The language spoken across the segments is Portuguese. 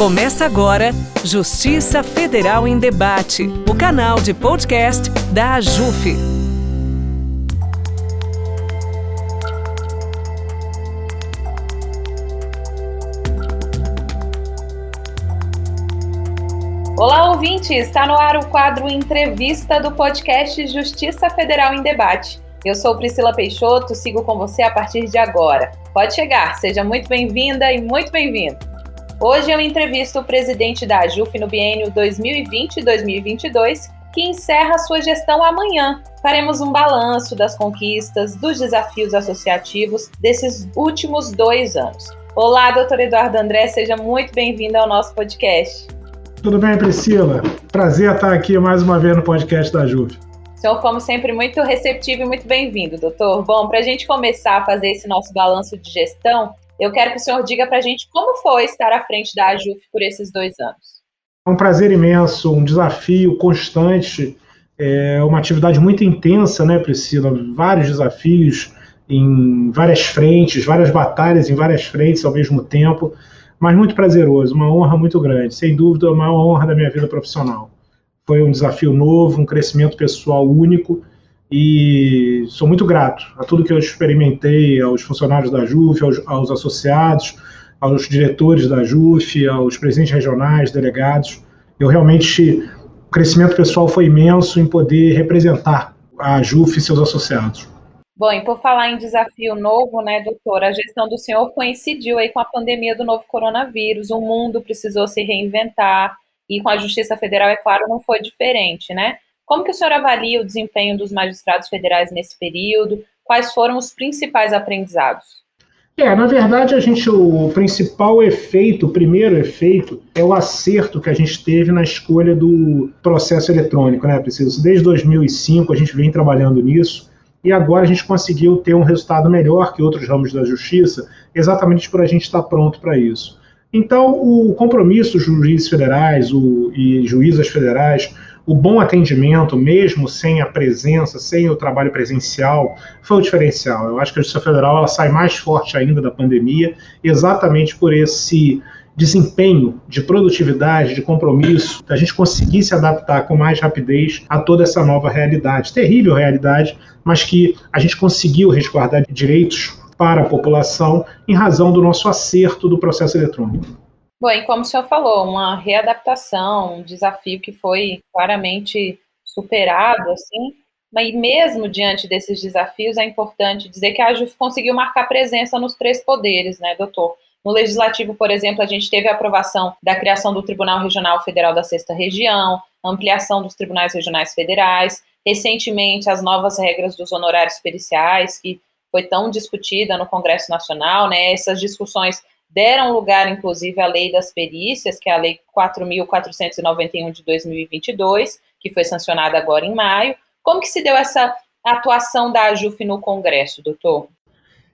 Começa agora Justiça Federal em Debate, o canal de podcast da AJUF. Olá, ouvinte! Está no ar o quadro Entrevista do podcast Justiça Federal em Debate. Eu sou Priscila Peixoto, sigo com você a partir de agora. Pode chegar, seja muito bem-vinda e muito bem-vindo. Hoje eu entrevisto o presidente da AJUF no biênio 2020-2022, que encerra sua gestão amanhã. Faremos um balanço das conquistas, dos desafios associativos desses últimos dois anos. Olá, doutor Eduardo André, seja muito bem-vindo ao nosso podcast. Tudo bem, Priscila? Prazer estar aqui mais uma vez no podcast da AJUF. Senhor, como sempre, muito receptivo e muito bem-vindo, doutor. Bom, para a gente começar a fazer esse nosso balanço de gestão, eu quero que o senhor diga para a gente como foi estar à frente da AJUF por esses dois anos. É um prazer imenso, um desafio constante, é uma atividade muito intensa, né, Priscila? Vários desafios em várias frentes, várias batalhas em várias frentes ao mesmo tempo, mas muito prazeroso, uma honra muito grande, sem dúvida, a maior honra da minha vida profissional. Foi um desafio novo, um crescimento pessoal único e sou muito grato a tudo que eu experimentei, aos funcionários da JUF, aos, aos associados, aos diretores da JUF, aos presidentes regionais, delegados. Eu realmente, o crescimento pessoal foi imenso em poder representar a JUF e seus associados. Bom, e por falar em desafio novo, né, doutor, a gestão do senhor coincidiu aí com a pandemia do novo coronavírus, o mundo precisou se reinventar, e com a Justiça Federal, é claro, não foi diferente, né? Como que o senhor avalia o desempenho dos magistrados federais nesse período? Quais foram os principais aprendizados? É, na verdade, a gente o principal efeito, o primeiro efeito, é o acerto que a gente teve na escolha do processo eletrônico, né, Preciso? Desde 2005 a gente vem trabalhando nisso e agora a gente conseguiu ter um resultado melhor que outros ramos da justiça, exatamente por a gente estar pronto para isso. Então, o compromisso dos juízes federais o, e juízas federais o bom atendimento, mesmo sem a presença, sem o trabalho presencial, foi o diferencial. Eu acho que a Justiça Federal ela sai mais forte ainda da pandemia, exatamente por esse desempenho de produtividade, de compromisso, da gente conseguir se adaptar com mais rapidez a toda essa nova realidade, terrível realidade, mas que a gente conseguiu resguardar direitos para a população em razão do nosso acerto do processo eletrônico. Bom, e como o senhor falou, uma readaptação, um desafio que foi claramente superado, assim, mas mesmo diante desses desafios, é importante dizer que a JUF conseguiu marcar presença nos três poderes, né, doutor? No Legislativo, por exemplo, a gente teve a aprovação da criação do Tribunal Regional Federal da Sexta Região, ampliação dos tribunais regionais federais, recentemente as novas regras dos honorários periciais, que foi tão discutida no Congresso Nacional, né? Essas discussões deram lugar, inclusive, à Lei das Perícias, que é a Lei 4.491 de 2022, que foi sancionada agora em maio. Como que se deu essa atuação da AJUF no Congresso, doutor?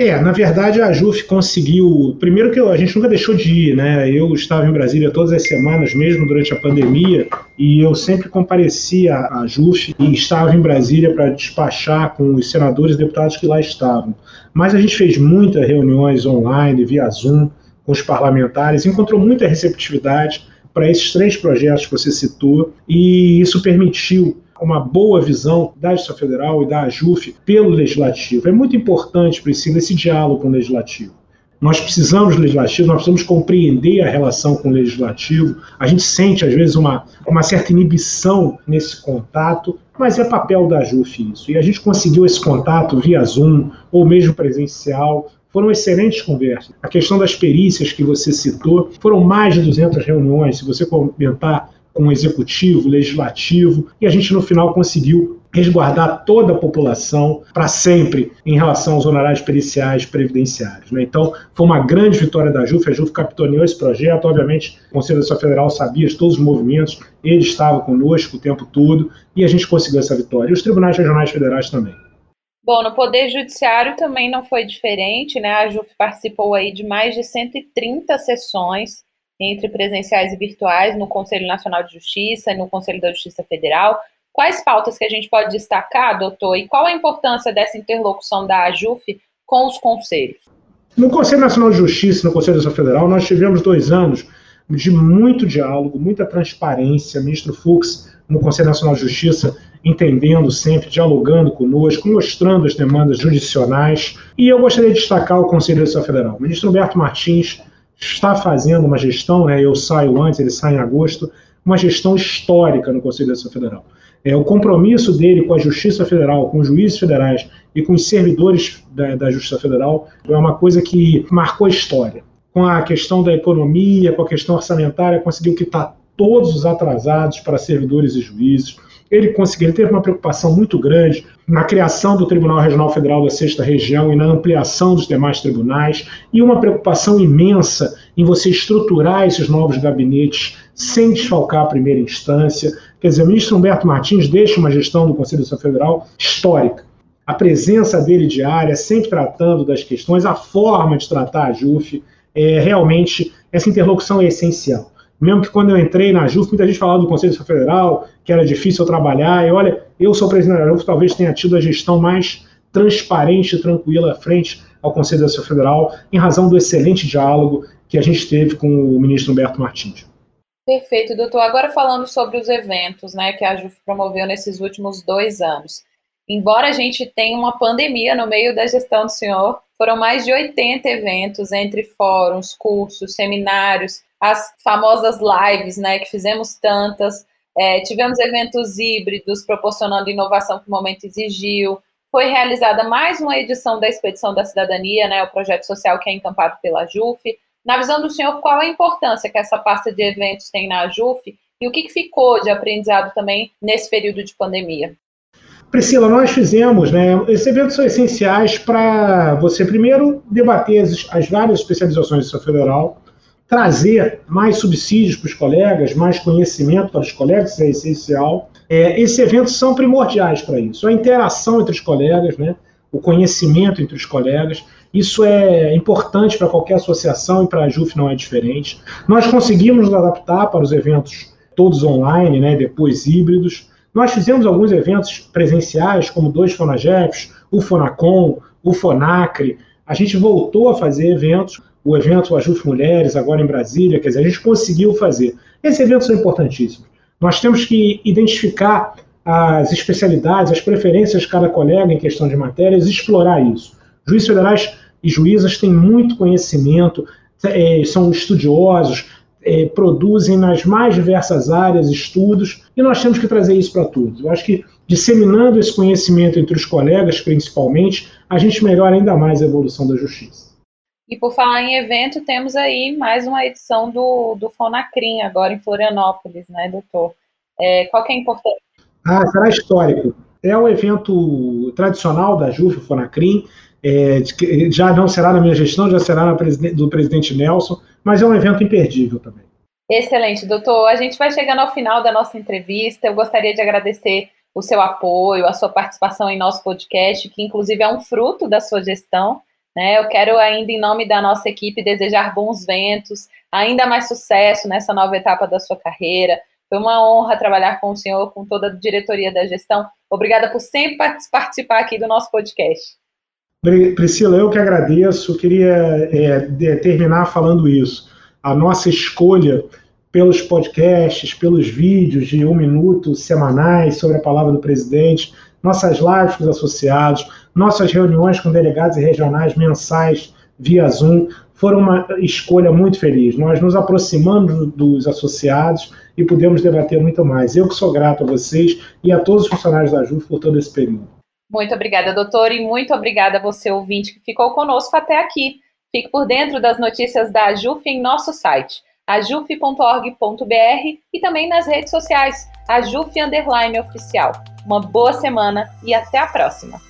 É, na verdade a AJUF conseguiu. Primeiro que a gente nunca deixou de ir, né? Eu estava em Brasília todas as semanas, mesmo durante a pandemia, e eu sempre comparecia à AJUF e estava em Brasília para despachar com os senadores e deputados que lá estavam. Mas a gente fez muitas reuniões online, via Zoom, com os parlamentares, encontrou muita receptividade para esses três projetos que você citou, e isso permitiu uma boa visão da Justiça Federal e da AJUF pelo Legislativo. É muito importante, Priscila, esse diálogo com o Legislativo. Nós precisamos do Legislativo, nós precisamos compreender a relação com o Legislativo. A gente sente, às vezes, uma, uma certa inibição nesse contato, mas é papel da AJUF isso. E a gente conseguiu esse contato via Zoom ou mesmo presencial, foram excelentes conversas. A questão das perícias que você citou, foram mais de 200 reuniões, se você comentar com o executivo, legislativo, e a gente no final conseguiu resguardar toda a população para sempre em relação aos honorários periciais previdenciários. Né? Então, foi uma grande vitória da JUF, a JUF capitaneou esse projeto, obviamente o Conselho da Federal sabia de todos os movimentos, ele estava conosco o tempo todo, e a gente conseguiu essa vitória. E os tribunais regionais federais também. Bom, no Poder Judiciário também não foi diferente, né? A JUF participou aí de mais de 130 sessões entre presenciais e virtuais no Conselho Nacional de Justiça e no Conselho da Justiça Federal. Quais pautas que a gente pode destacar, doutor, e qual a importância dessa interlocução da AJUF com os conselhos? No Conselho Nacional de Justiça no Conselho da Justiça Federal, nós tivemos dois anos de muito diálogo, muita transparência. Ministro Fux, no Conselho Nacional de Justiça, entendendo sempre, dialogando conosco, mostrando as demandas judicionais. E eu gostaria de destacar o Conselho Nacional Federal. O ministro Humberto Martins está fazendo uma gestão, né, eu saio antes, ele sai em agosto, uma gestão histórica no Conselho Nacional Federal. É, o compromisso dele com a Justiça Federal, com os juízes federais e com os servidores da, da Justiça Federal é uma coisa que marcou a história. Com a questão da economia, com a questão orçamentária, conseguiu quitar todos os atrasados para servidores e juízes ele conseguiu, ele teve uma preocupação muito grande na criação do Tribunal Regional Federal da Sexta Região e na ampliação dos demais tribunais, e uma preocupação imensa em você estruturar esses novos gabinetes sem desfalcar a primeira instância. Quer dizer, o ministro Humberto Martins deixa uma gestão do Conselho Federal histórica. A presença dele diária, sempre tratando das questões, a forma de tratar a JUF, é, realmente, essa interlocução é essencial. Mesmo que quando eu entrei na JUF, muita gente falava do Conselho Federal, que era difícil trabalhar. E olha, eu sou presidente da JUF, talvez tenha tido a gestão mais transparente e tranquila frente ao Conselho Federal, em razão do excelente diálogo que a gente teve com o ministro Humberto Martins. Perfeito, doutor. Agora falando sobre os eventos né, que a JUF promoveu nesses últimos dois anos. Embora a gente tenha uma pandemia no meio da gestão do senhor, foram mais de 80 eventos entre fóruns, cursos, seminários, as famosas lives, né, que fizemos tantas. É, tivemos eventos híbridos proporcionando inovação que o momento exigiu. Foi realizada mais uma edição da Expedição da Cidadania, né, o projeto social que é encampado pela JUF. Na visão do senhor, qual a importância que essa pasta de eventos tem na JUF e o que, que ficou de aprendizado também nesse período de pandemia? Priscila, nós fizemos, né? Esses eventos são essenciais para você, primeiro, debater as, as várias especializações do federal, trazer mais subsídios para os colegas, mais conhecimento para os colegas, isso é essencial. É, esses eventos são primordiais para isso. A interação entre os colegas, né, o conhecimento entre os colegas, isso é importante para qualquer associação e para a JUF não é diferente. Nós conseguimos nos adaptar para os eventos todos online, né, depois híbridos. Nós fizemos alguns eventos presenciais, como dois Fonagefs, o Fonacom, o Fonacre. A gente voltou a fazer eventos o evento Ajuste Mulheres, agora em Brasília, quer dizer, a gente conseguiu fazer. Esses eventos são importantíssimos. Nós temos que identificar as especialidades, as preferências de cada colega em questão de matérias e explorar isso. Juízes federais e juízas têm muito conhecimento, é, são estudiosos, é, produzem nas mais diversas áreas estudos, e nós temos que trazer isso para todos. Eu acho que disseminando esse conhecimento entre os colegas, principalmente, a gente melhora ainda mais a evolução da justiça. E por falar em evento, temos aí mais uma edição do, do Fonacrim, agora em Florianópolis, né, doutor? É, qual que é a importância? Ah, será histórico. É um evento tradicional da JUF, o Fonacrim, é, já não será na minha gestão, já será na do presidente Nelson, mas é um evento imperdível também. Excelente, doutor. A gente vai chegando ao final da nossa entrevista. Eu gostaria de agradecer o seu apoio, a sua participação em nosso podcast, que inclusive é um fruto da sua gestão. Né? Eu quero ainda, em nome da nossa equipe, desejar bons ventos, ainda mais sucesso nessa nova etapa da sua carreira. Foi uma honra trabalhar com o senhor, com toda a diretoria da gestão. Obrigada por sempre participar aqui do nosso podcast. Priscila, eu que agradeço. Queria é, terminar falando isso. A nossa escolha pelos podcasts, pelos vídeos de um minuto semanais sobre a palavra do presidente, nossas lives com os associados, nossas reuniões com delegados e regionais mensais via Zoom foram uma escolha muito feliz. Nós nos aproximamos dos associados e pudemos debater muito mais. Eu que sou grato a vocês e a todos os funcionários da JUF por todo esse período. Muito obrigada, doutor, e muito obrigada a você, ouvinte, que ficou conosco até aqui. Fique por dentro das notícias da JUF em nosso site, ajuf.org.br e também nas redes sociais, ajuf oficial. Uma boa semana e até a próxima.